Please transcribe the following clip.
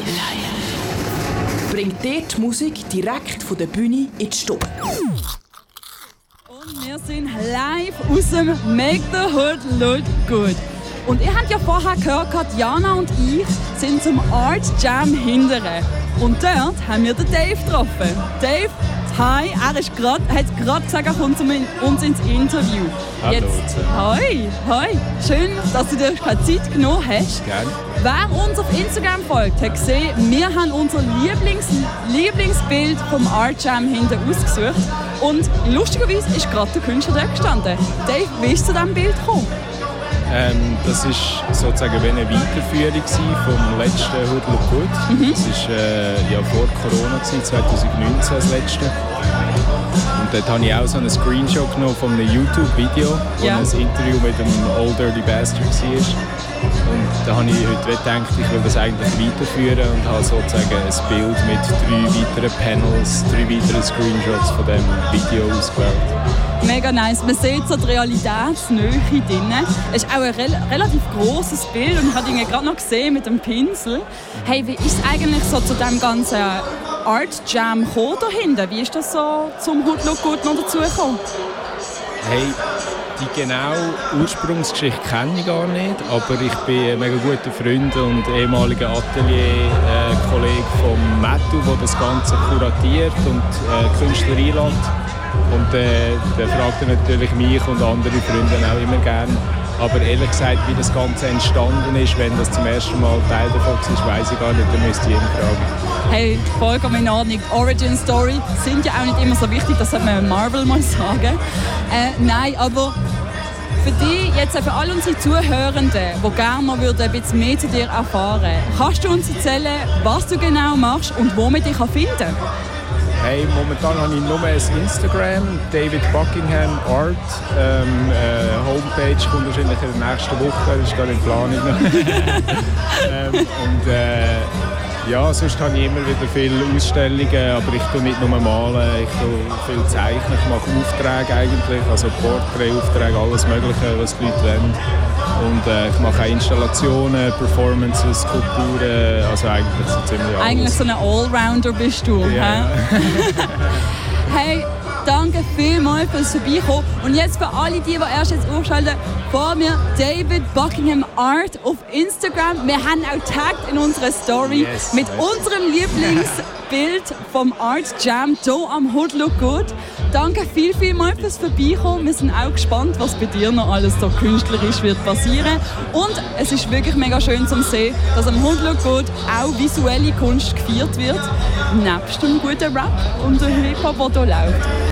live. Bringt dir die Musik direkt von der Bühne in die Stube. Und wir sind live aus dem Make the Hood Look Good. Und ihr habt ja vorher gehört, Jana und ich sind zum Art Jam hindern. Und dort haben wir den Dave getroffen. Dave, hi, er ist grad, hat gerade gesagt, er kommt zu uns ins Interview. Hallo. Jetzt, hi, hi, schön, dass du dir keine Zeit genommen hast. Gerne. Wer uns auf Instagram folgt, hat gesehen, wir haben unser Lieblings Lieblingsbild vom Art Jam hinten ausgesucht. Und lustigerweise ist gerade der Künstler dort gestanden. Dave, wie ist zu diesem Bild gekommen? Ähm, das war sozusagen wie eine Weiterführung vom letzten Look Good. Das war äh, ja vor Corona, gewesen, 2019 das letzte. Und dort habe ich auch so einen Screenshot genommen von einem YouTube-Video, wo Ja. ein Interview mit dem Old Dirty Bastard war. Und da habe ich heute gedacht, ich will das eigentlich weiterführen und habe sozusagen ein Bild mit drei weiteren Panels, drei weiteren Screenshots von dem Video ausgewählt. Mega nice. Man sieht so die Realitätsnähe drin. Es ist auch ein rel relativ großes Bild und ich habe ihn gerade noch gesehen mit dem Pinsel. Hey, wie ist es eigentlich so zu dem ganzen Art Jam gekommen dahinter? Wie ist das so zum noch dazugekommen? Hey, die genaue Ursprungsgeschichte kenne ich gar nicht, aber ich bin ein mega guter Freund und ehemaliger Atelier-Kollege von Mattu, der das Ganze kuratiert und äh, Künstler einlädt. Und äh, der fragt natürlich mich und andere Freunde auch immer gerne. Aber ehrlich gesagt, wie das Ganze entstanden ist, wenn das zum ersten Mal Teil davon ist, weiß ich gar nicht, da müsste ich ihn fragen. Hey, vollkommen in Ordnung. Origin Story sind ja auch nicht immer so wichtig, das sollte man Marvel mal sagen. Äh, nein, aber für dich, jetzt für all unsere Zuhörenden, die gerne noch würden, ein bisschen mehr zu dir erfahren kannst du uns erzählen, was du genau machst und wo man dich finden kann? Hey, momentan habe ich nur ein Instagram, David Buckingham Art. Ähm, äh, Homepage kommt wahrscheinlich in der nächsten Woche, das ist gar nicht in Planung. ähm, und äh, ja, sonst habe ich immer wieder viele Ausstellungen, aber ich tue nicht nur malen, ich tue viel zeichnen, ich mache Aufträge eigentlich, also Porträtaufträge, alles mögliche, was die Leute wollen. Und äh, ich mache auch Installationen, Performances, Skulpturen, also eigentlich so ziemlich alles. Eigentlich so ein Allrounder bist du. Ja. hä? hey, danke vielmals fürs Vorbeikommen. Und jetzt für alle die, die erst jetzt aufschalten, vor mir David Buckingham Art auf Instagram. Wir haben auch tagged in unserer Story Yes, mit unserem Lieblingsbild vom Art Jam hier am Hood Look Good. Danke viel, viel mal fürs Vorbeikommen. Wir sind auch gespannt, was bei dir noch alles so künstlerisch wird passieren. Und es ist wirklich mega schön zu sehen, dass am Hood Look Good auch visuelle Kunst gefeiert wird, nebst dem guten Rap und dem Hip-Hop, der hier läuft.